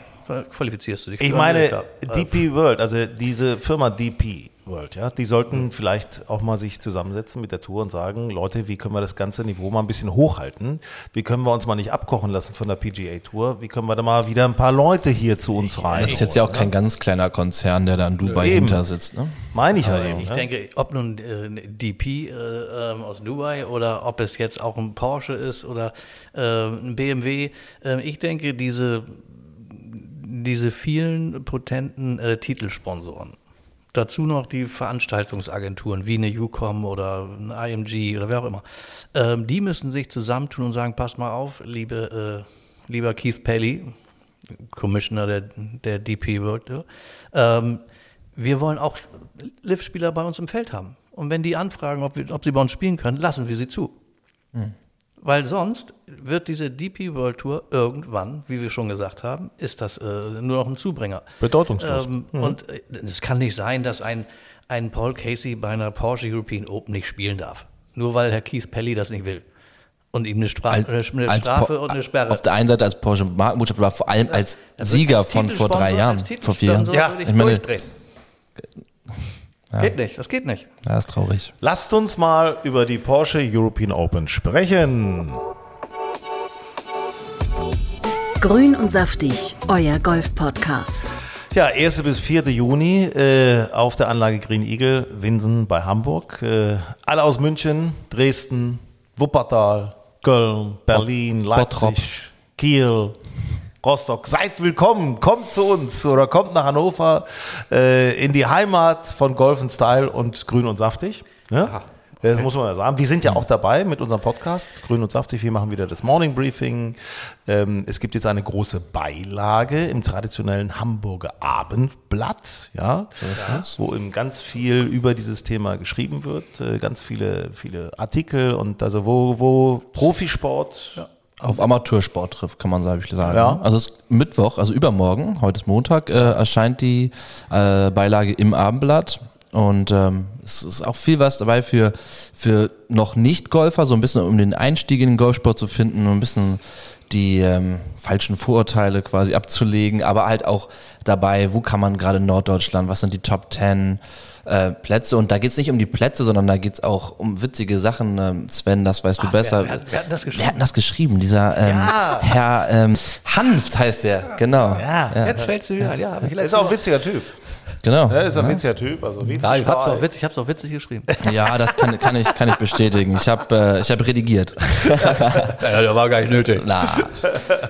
qualifizierst du dich. ich meine. DP World, also diese Firma DP, World, ja. Die sollten vielleicht auch mal sich zusammensetzen mit der Tour und sagen, Leute, wie können wir das ganze Niveau mal ein bisschen hochhalten? Wie können wir uns mal nicht abkochen lassen von der PGA Tour? Wie können wir da mal wieder ein paar Leute hier zu uns rein? Das ist jetzt ja auch kein ganz kleiner Konzern, der da in Dubai Eben. hinter sitzt. Ne? Meine ich ja Aber eben. ich ne? denke, ob nun äh, DP äh, ähm, aus Dubai oder ob es jetzt auch ein Porsche ist oder äh, ein BMW, äh, ich denke, diese, diese vielen potenten äh, Titelsponsoren, dazu noch die Veranstaltungsagenturen wie eine UCOM oder ein IMG oder wer auch immer, ähm, die müssen sich zusammentun und sagen, passt mal auf, liebe, äh, lieber Keith Pelly, Commissioner der, der DP World ähm, wir wollen auch Liv-Spieler bei uns im Feld haben. Und wenn die anfragen, ob, wir, ob sie bei uns spielen können, lassen wir sie zu. Weil sonst wird diese DP World Tour irgendwann, wie wir schon gesagt haben, ist das äh, nur noch ein Zubringer. Bedeutungslos. Ähm, Und äh, es kann nicht sein, dass ein, ein Paul Casey bei einer Porsche European Open nicht spielen darf. Nur weil Herr Keith Pelly das nicht will. Und ihm eine, Stra Als, eine als Strafe Po- und eine Sperre. Auf der einen Seite als Porsche Markenbotschaft, aber vor allem als Also Sieger als von vor drei Jahren, vor vier Jahren. Ja, ich meine- durchdrehen. Geht nicht, das geht nicht. Ja, ist traurig. Lasst uns mal über die Porsche European Open sprechen. Grün und saftig, euer Golf-Podcast. Ja, 1. bis 4. Juni äh, auf der Anlage Green Eagle, Winsen bei Hamburg. Äh, alle aus München, Dresden, Wuppertal, Köln, Berlin, Bottrop. Leipzig, Kiel, Rostock. Seid willkommen, kommt zu uns oder kommt nach Hannover äh, in die Heimat von Golf Style und Grün und Saftig. Ja? Das muss man ja sagen. Wir sind ja auch dabei mit unserem Podcast, Grün und Saftig. Wir machen wieder das Morning Briefing. Ähm, es gibt jetzt eine große Beilage im traditionellen Hamburger Abendblatt, ja, wo eben ganz viel über dieses Thema geschrieben wird. Äh, ganz viele, viele Artikel und also wo, wo Profisport Auf Amateursport trifft, kann man sagen. Ja. Also es ist Mittwoch, also übermorgen, heute ist Montag, äh, erscheint die äh, Beilage im Abendblatt. Und ähm, es ist auch viel was dabei für, für noch Nicht-Golfer, so ein bisschen um den Einstieg in den Golfsport zu finden, um ein bisschen die ähm, falschen Vorurteile quasi abzulegen, aber halt auch dabei, wo kann man gerade in Norddeutschland, was sind die Top Ten äh, Plätze und da geht's nicht um die Plätze, sondern da geht's auch um witzige Sachen. Ähm, Sven, das weißt du besser. wer- wer hat das geschrieben? Wer hat denn das geschrieben? Dieser ähm, Ja. Herr ähm, Hanft heißt der, genau. Ja, Jetzt fällt es mir wieder. Ja, hab ich ist auch ein witziger Typ. Genau. Ja, ist ein witziger Typ. Also Ja, ich hab's auch witzig, ich hab's auch witzig geschrieben. Ja, das kann, kann, ich, kann ich bestätigen. Ich habe äh, ich hab redigiert. ja, der war gar nicht nötig. Na,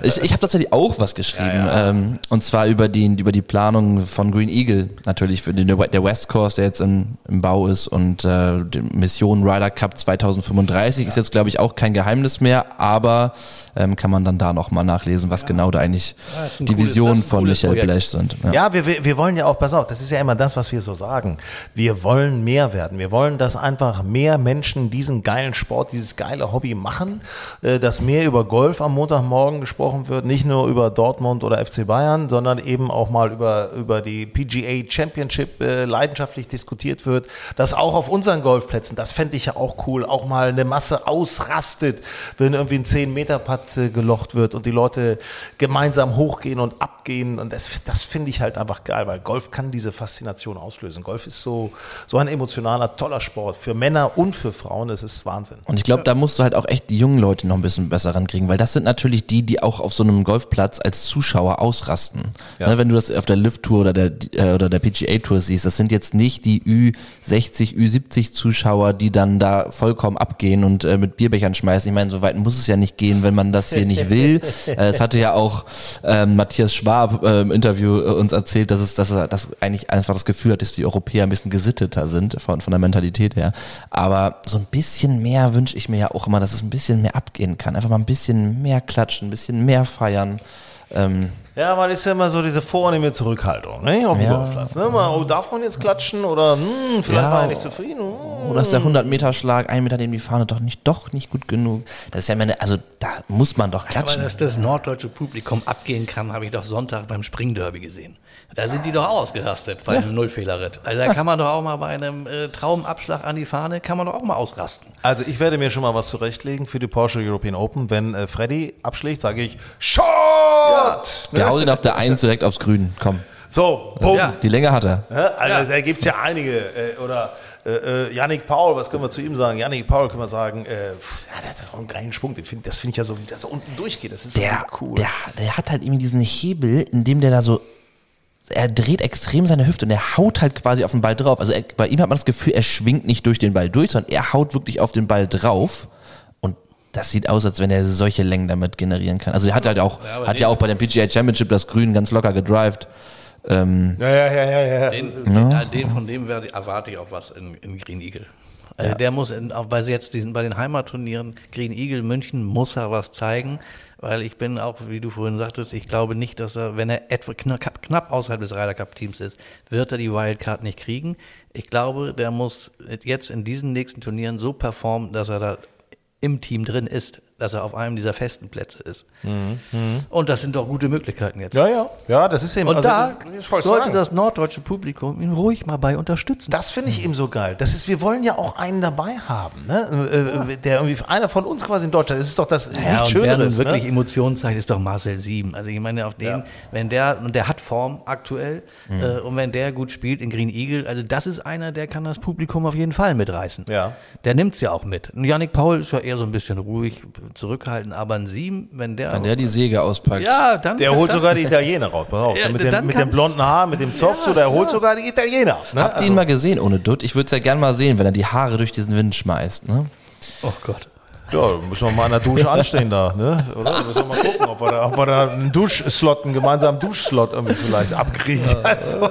ich, ich habe tatsächlich auch was geschrieben. Ähm, und zwar über die, über die Planung von Green Eagle. Natürlich für den, der West Course, der jetzt im, im Bau ist. Und äh, die Mission Ryder Cup 2035 ist jetzt, glaube ich, auch kein Geheimnis mehr. Aber ähm, kann man dann da nochmal nachlesen, was genau da eigentlich die cooles- Visionen das von Michael Projekt. Blech sind. Ja. Ja, wir, wir wir wollen ja auch, pass auf, das ist ja immer das, was wir so sagen. Wir wollen mehr werden. Wir wollen, dass einfach mehr Menschen diesen geilen Sport, dieses geile Hobby machen, äh, dass mehr über Golf am Montagmorgen gesprochen wird, nicht nur über Dortmund oder FC Bayern, sondern eben auch mal über, über die PGA Championship äh, leidenschaftlich diskutiert wird, dass auch auf unseren Golfplätzen, das fände ich ja auch cool, auch mal eine Masse ausrastet, wenn irgendwie ein 10-Meter-Putt äh, gelocht wird und die Leute gemeinsam hochgehen und abgehen und das, das finde ich halt einfach geil, weil Golf kann diese Faszination auslösen. Golf ist so, so ein emotionaler, toller Sport für Männer und für Frauen, das ist Wahnsinn. Und ich glaube, da musst du halt auch echt die jungen Leute noch ein bisschen besser rankriegen, weil das sind natürlich die, die auch auf so einem Golfplatz als Zuschauer ausrasten. Ne, wenn du das auf der Lift-Tour oder der, äh, oder der PGA-Tour siehst, das sind jetzt nicht die Ü60, Ü70 Zuschauer, die dann da vollkommen abgehen und äh, mit Bierbechern schmeißen. Ich meine, so weit muss es ja nicht gehen, wenn man das hier nicht will. Äh, Es hatte ja auch ähm, Matthias Schwab äh, im Interview äh, uns erzählt, dass es, dass er das eigentlich einfach das Gefühl hat, dass die Europäer ein bisschen gesitteter sind von, von der Mentalität her. Aber so ein bisschen mehr wünsche ich mir ja auch immer, dass es ein bisschen mehr abgehen kann. Einfach mal ein bisschen mehr klatschen, ein bisschen mehr feiern. Ähm, Ja, man ist ja immer so diese vornehme Zurückhaltung ne, auf dem Ja. Golfplatz. Ne? Mal, oh, darf man jetzt klatschen oder hm, vielleicht Ja. war er nicht zufrieden? Hm. oder ist der 100-Meter-Schlag, ein Meter neben die Fahne doch nicht, doch nicht gut genug? Das ist ja meine, also da muss man doch Aber klatschen. dass das norddeutsche Publikum abgehen kann, habe ich doch Sonntag beim Springderby gesehen. Da sind die doch ausgerastet bei einem Nullfehlerritt. Also da kann man doch auch mal bei einem äh, Traumabschlag an die Fahne, kann man doch auch mal ausrasten. Also ich werde mir schon mal was zurechtlegen für die Porsche European Open. Wenn äh, Freddy abschlägt, sage ich Shot! Der haut ihn auf der 1 direkt aufs Grün, komm. So, Punkt. Ja. Die Länge hat er. Ja, Also Ja. da gibt es ja einige. Äh, oder äh, äh, Yannick Paul, was können wir zu ihm sagen? Yannick Paul können wir sagen, äh, ja, der hat auch einen geilen Schwung. Den find, das finde ich ja so, wie das da unten durchgeht. Das ist Der, so cool. der, der hat halt irgendwie diesen Hebel, in dem der da so, er dreht extrem seine Hüfte und er haut halt quasi auf den Ball drauf. Also er, bei ihm hat man das Gefühl, er schwingt nicht durch den Ball durch, sondern er haut wirklich auf den Ball drauf. Und das sieht aus, als wenn er solche Längen damit generieren kann. Also er hat halt auch, aber hat ja auch bei dem PGA Championship das Grün ganz locker gedrived. Ähm, ja, ja, ja, ja, ja. Den, äh, den, von dem werde, erwarte ich auch was in, in Green Eagle. Also der muss in, auch bei jetzt diesen, bei den Heimatturnieren Green Eagle München muss er was zeigen, weil ich bin auch, wie du vorhin sagtest, ich glaube nicht, dass er, wenn er etwa knapp, knapp außerhalb des Ryder Cup Teams ist, wird er die Wildcard nicht kriegen. Ich glaube, der muss jetzt in diesen nächsten Turnieren so performen, dass er da im Team drin ist, dass er auf einem dieser festen Plätze ist. Und das sind doch gute Möglichkeiten jetzt. Ja, ja, ja, das ist eben. Und also, da sollte sagen, das norddeutsche Publikum ihn ruhig mal bei unterstützen. Das finde ich eben so geil. Das ist, wir wollen ja auch einen dabei haben, ne? Äh, der irgendwie einer von uns quasi in Deutschland. Das ist doch das Ja, nicht und wer Schöneres. wirklich Ne? Emotionen zeigt, ist doch Marcel Sieben. Also ich meine, auf den, Ja. wenn der, und der hat Form aktuell, Mhm. äh, und wenn der gut spielt in Green Eagle, also das ist einer, der kann das Publikum auf jeden Fall mitreißen. Ja. Der nimmt's ja auch mit. Und Yannick Paul ist ja eher so ein bisschen ruhig, zurückhaltend, aber ein Sieben, wenn der. wenn der die Säge auspackt. ja, dann. Der holt sogar die Italiener raus. Pass auf. Ja, mit, dem, mit dem blonden Haar, mit dem Zopf, so, der holt sogar die Italiener. Ne? Habt ihr ihn mal gesehen ohne Dutt? Ich würde es ja gern mal sehen, wenn er die Haare durch diesen Wind schmeißt. Ne? oh Gott. Ja, müssen wir mal an der Dusche anstehen da, ne? Oder? Müssen wir mal gucken, ob wir da, ob wir da einen Duschslot, einen gemeinsamen Duschslot irgendwie vielleicht abkriegen. Also.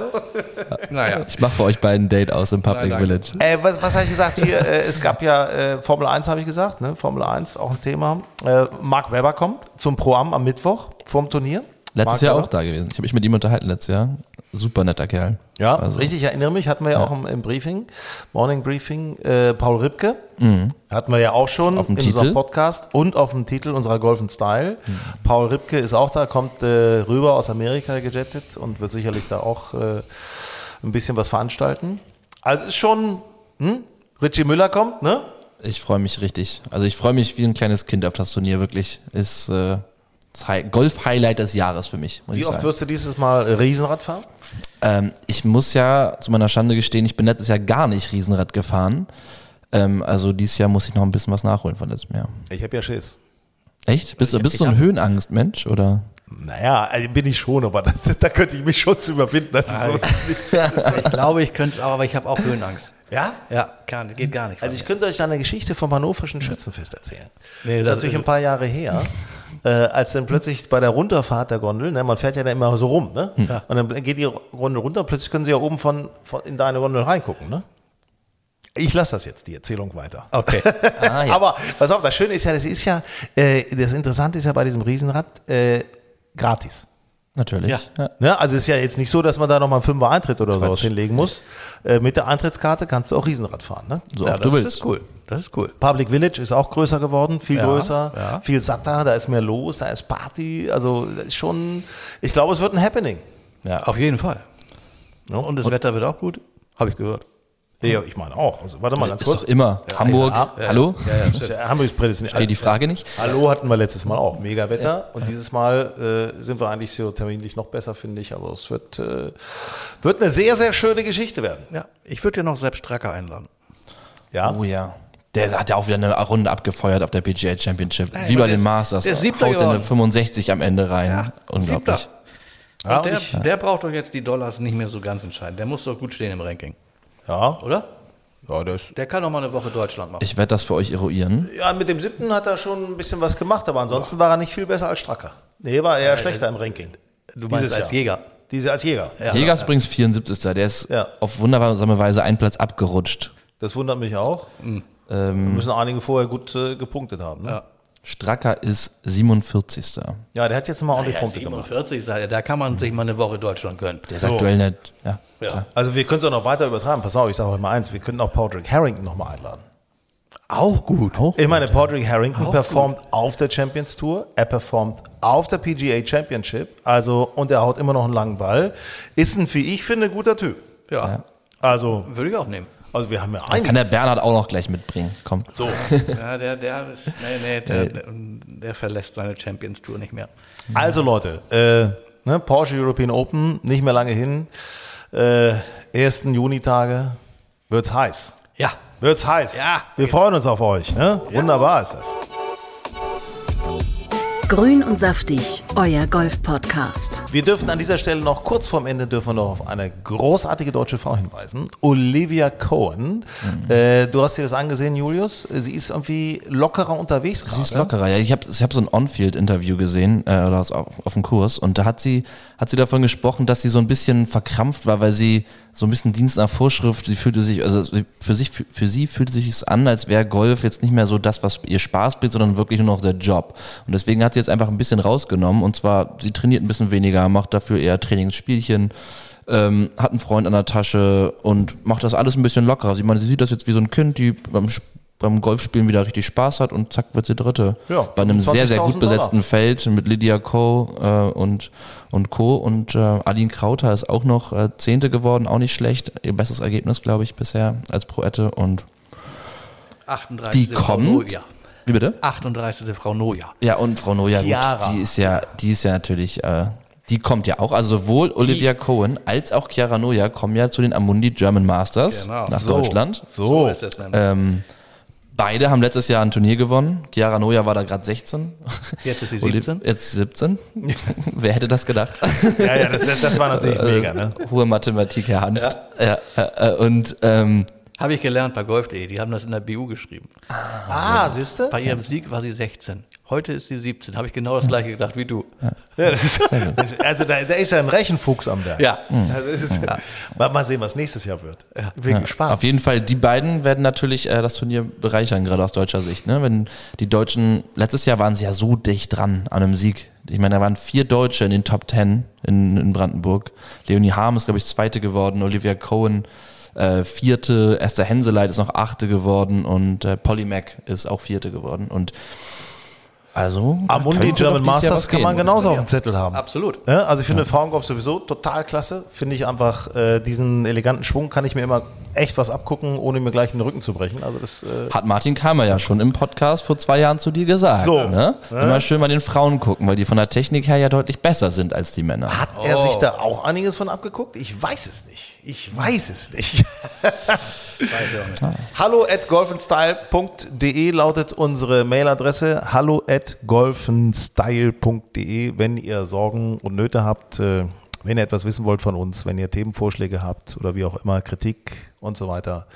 Naja. Ich mache für euch beiden ein Date aus im Public Nein. Village. Äh, was was habe ich gesagt hier? Äh, es gab ja äh, Formel 1, habe ich gesagt, ne? Formel 1, auch ein Thema. Äh, Mark Webber kommt zum Pro-Am am Mittwoch vorm Turnier. Letztes Mark Jahr Webber. auch da gewesen. Ich habe mich mit ihm unterhalten letztes Jahr. Super netter Kerl. Ja, Also, richtig, ich erinnere mich, hatten wir ja, auch im, im Briefing, Morning Briefing, äh, Paul Ripke, hatten wir ja auch schon Mhm. Auf dem in Titel. unserem Podcast und auf dem Titel unserer Golf Style. Mhm. Paul Ripke ist auch da, kommt äh, rüber aus Amerika gejettet und wird sicherlich da auch äh, ein bisschen was veranstalten. Also ist schon, hm? Richie Müller kommt, ne? Ich freue mich richtig. Also ich freue mich wie ein kleines Kind auf das Turnier, wirklich. Ist äh, Golf-Highlight des Jahres für mich, muss Wie ich oft sagen. wirst du dieses Mal Riesenrad fahren? Ähm, ich muss ja zu meiner Schande gestehen, ich bin letztes Jahr gar nicht Riesenrad gefahren. Ähm, also dieses Jahr muss ich noch ein bisschen was nachholen von letztem Jahr. Ich habe ja Schiss. Echt? Bist, du bist du so ein Höhenangstmensch oder? Naja, also bin ich schon, aber das, da könnte ich mich schon zu überwinden. Das ist so, Ich glaube, ich könnte es auch, aber ich habe auch Höhenangst. ja? Ja, kann, geht gar nicht. Also ich könnte euch da eine Geschichte vom Hannoverschen Schützenfest erzählen. Nee, das ist das natürlich ist- ein paar Jahre her, äh, als dann plötzlich bei der Runterfahrt der Gondel, ne, man fährt ja da immer so rum, ne? Und dann geht die Gondel runter, plötzlich können sie ja oben von, von in deine Gondel reingucken, ne? Ich lasse das jetzt, die Erzählung weiter. okay. Ah, ja. Aber pass auf, das Schöne ist ja, das ist ja, äh, das Interessante ist ja bei diesem Riesenrad, äh, gratis. Natürlich. Ja. Ja. Ne? Also es ist ja jetzt nicht so, dass man da nochmal einen Fünfer Eintritt oder sowas hinlegen muss. Äh, mit der Eintrittskarte kannst du auch Riesenrad fahren. Ne? So ja, oft du das willst. ist cool. Das ist cool. Public Village ist auch größer geworden, viel Ja, größer, ja. viel satter, da ist mehr los, da ist Party. Also das ist schon, ich glaube, es wird ein Happening. Ja. Auf jeden Fall. Und das Wetter wird auch gut, habe ich gehört. Ja, ich meine auch. Also, warte mal ganz Ist kurz. doch immer. Hamburg. Hallo? Ja, Hamburg ist prädestiniert. Steht die Frage nicht? Hallo hatten wir letztes Mal auch. Mega Wetter. Und dieses Mal äh, sind wir eigentlich so terminlich noch besser, finde ich. Also es wird, äh, wird eine sehr, sehr schöne Geschichte werden. Ja, ich würde ja noch Sepp Stracker einladen. Ja. Oh ja. Der hat ja auch wieder eine Runde abgefeuert auf der PGA Championship. Wie bei den ist- Masters. der ist Siebter Haut eine geworden. 65 am Ende rein. Ja, Unglaublich. Ja, der, ich- der braucht doch jetzt die Dollars nicht mehr so ganz entscheidend. Der muss doch gut stehen im Ranking, Ja. oder? Ja, der ist Der kann doch mal eine Woche Deutschland machen. Ich werde das für euch eruieren. Ja, mit dem siebten hat er schon ein bisschen was gemacht, aber ansonsten war er nicht viel besser als Stracker. Nee, war eher schlechter im Ranking. Du meinst Dieses als Jahr. Jäger. Diese als Jäger. Ja. Jäger ist übrigens 74. Der ist Ja. auf wundersame Weise einen Platz abgerutscht. Das wundert mich auch. Da müssen einige vorher gut äh, gepunktet haben. Ne? Ja. Ja. Stracker ist 47. der hat jetzt mal ordentlich Ja, Punkte gemacht. 47, sagt er, da kann man sich mal eine Woche Deutschland gönnen. Der ist aktuell nicht. Ja. Ja. Also wir können es auch noch weiter übertreiben. Pass auf, ich sage euch mal eins, wir könnten auch Patrick Harrington nochmal einladen. Auch gut. Auch Ich meine, Patrick Harrington performt auf der Champions Tour, er performt auf der PGA Championship, also und er haut immer noch einen langen Ball. Ist ein, wie ich finde, guter Typ. Ja, Also, würde ich auch nehmen. Also wir haben ja Dann kann der einiges. Bernhard auch noch gleich mitbringen. Komm. So, Ja, der, der ist, nee, nee, der, der, der verlässt seine Champions Tour nicht mehr. also Leute, äh, Ne? Porsche European Open, nicht mehr lange hin. Äh, ersten Junitage wird's heiß. Ja. Wird's heiß. Ja. Wir freuen uns auf euch. Ne? Wunderbar ist das. Grün und saftig, euer Golf-Podcast. Wir dürfen an dieser Stelle noch kurz vorm Ende dürfen wir noch auf eine großartige deutsche Frau hinweisen. Olivia Cohen. Äh, du hast dir das angesehen, Julius. Sie ist irgendwie lockerer unterwegs gerade. Sie ist lockerer, ja. Ich habe ich hab so ein On-Field-Interview gesehen, äh, oder auf, auf dem Kurs, und da hat sie, hat sie davon gesprochen, dass sie so ein bisschen verkrampft war, weil sie so ein bisschen Dienst nach Vorschrift, sie fühlte sich, also für sich, für, für sie fühlte sich es an, als wäre Golf jetzt nicht mehr so das, was ihr Spaß bringt, sondern wirklich nur noch der Job. Und deswegen hat sie jetzt einfach ein bisschen rausgenommen, und zwar, sie trainiert ein bisschen weniger, macht dafür eher Trainingsspielchen, ähm, hat einen Freund an der Tasche und macht das alles ein bisschen lockerer. Sie, meine, sie sieht das jetzt wie so ein Kind, die beim, beim Golfspielen wieder richtig Spaß hat und zack wird sie Dritte. Ja, Bei einem sehr, sehr 25.000 gut besetzten Feld mit Lydia Ko äh, und, und Co. Und äh, Aline Krauter ist auch noch äh, Zehnte geworden, auch nicht schlecht. Ihr bestes Ergebnis, glaube ich, bisher als Proette. Und 38. die kommt. Noja. Wie bitte? 38. Frau Noja. Ja, und Frau Noja, Chiara. gut, die ist ja, die ist ja natürlich, äh, die kommt ja auch. Also sowohl Olivia Cohen als auch Chiara Noja kommen ja zu den Amundi German Masters Genau. nach So. Deutschland. So. ist es nämlich. Ähm, beide haben letztes Jahr ein Turnier gewonnen. Chiara Noja war da gerade 16. Jetzt ist sie Oliv- 17. Jetzt 17. Wer hätte das gedacht? Ja, ja, das, das, das war natürlich mega. Ne? Hohe Mathematik, Herr Hanft. Ja. äh, äh, und ähm, Habe ich gelernt bei golf.de. Die haben das in der BU geschrieben. Ah, siehst du? Bei ihrem Sieg war sie 16. Heute ist sie 17. Habe ich genau das gleiche gedacht wie du. Ja, das ist, also da, da ist ja ein Rechenfuchs am Werk. Ja. Also das ist, mal, mal sehen, was nächstes Jahr wird. Bin gespannt. auf jeden Fall, die beiden werden natürlich äh, das Turnier bereichern, gerade aus deutscher Sicht. Ne? Wenn die Deutschen, letztes Jahr waren sie ja so dicht dran an einem Sieg. Ich meine, da waren vier Deutsche in den Top Ten in, in Brandenburg. Leonie Harm ist, glaube ich, Zweite geworden, Olivia Cohen äh, Vierte, Esther Henseleit ist noch Achte geworden und äh, Polly Mack ist auch Vierte geworden. Und also Amundi könnte doch German Masters kann man genauso auf dem Zettel haben. Absolut. Ja, also ich finde Frauengolf sowieso total klasse. Finde ich einfach, äh, diesen eleganten Schwung kann ich mir immer echt was abgucken, ohne mir gleich den Rücken zu brechen. Also das äh, Hat Martin Keimer ja schon im Podcast vor zwei Jahren zu dir gesagt. So. Ne? Immer schön mal den Frauen gucken, weil die von der Technik her ja deutlich besser sind als die Männer. hat er sich da auch einiges von abgeguckt? Ich weiß es nicht. Ich weiß es nicht. Hallo at golfenstyle.de lautet unsere Mailadresse. Hallo at golfenstyle.de, wenn ihr Sorgen und Nöte habt, äh, wenn ihr etwas wissen wollt von uns, wenn ihr Themenvorschläge habt oder wie auch immer, Kritik und so weiter.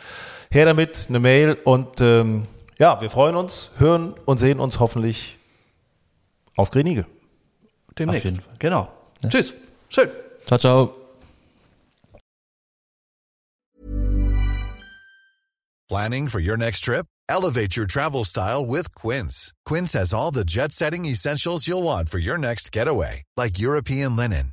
Her damit, eine Mail und ähm, ja, wir freuen uns, hören und sehen uns hoffentlich auf Grenige. Demnächst. jeden Fall. Genau. Tschüss. Schön. Ciao, ciao. Planning for your next trip? Elevate your travel style with Quince. Quince has all the jet setting essentials you'll want for your next getaway, like European linen,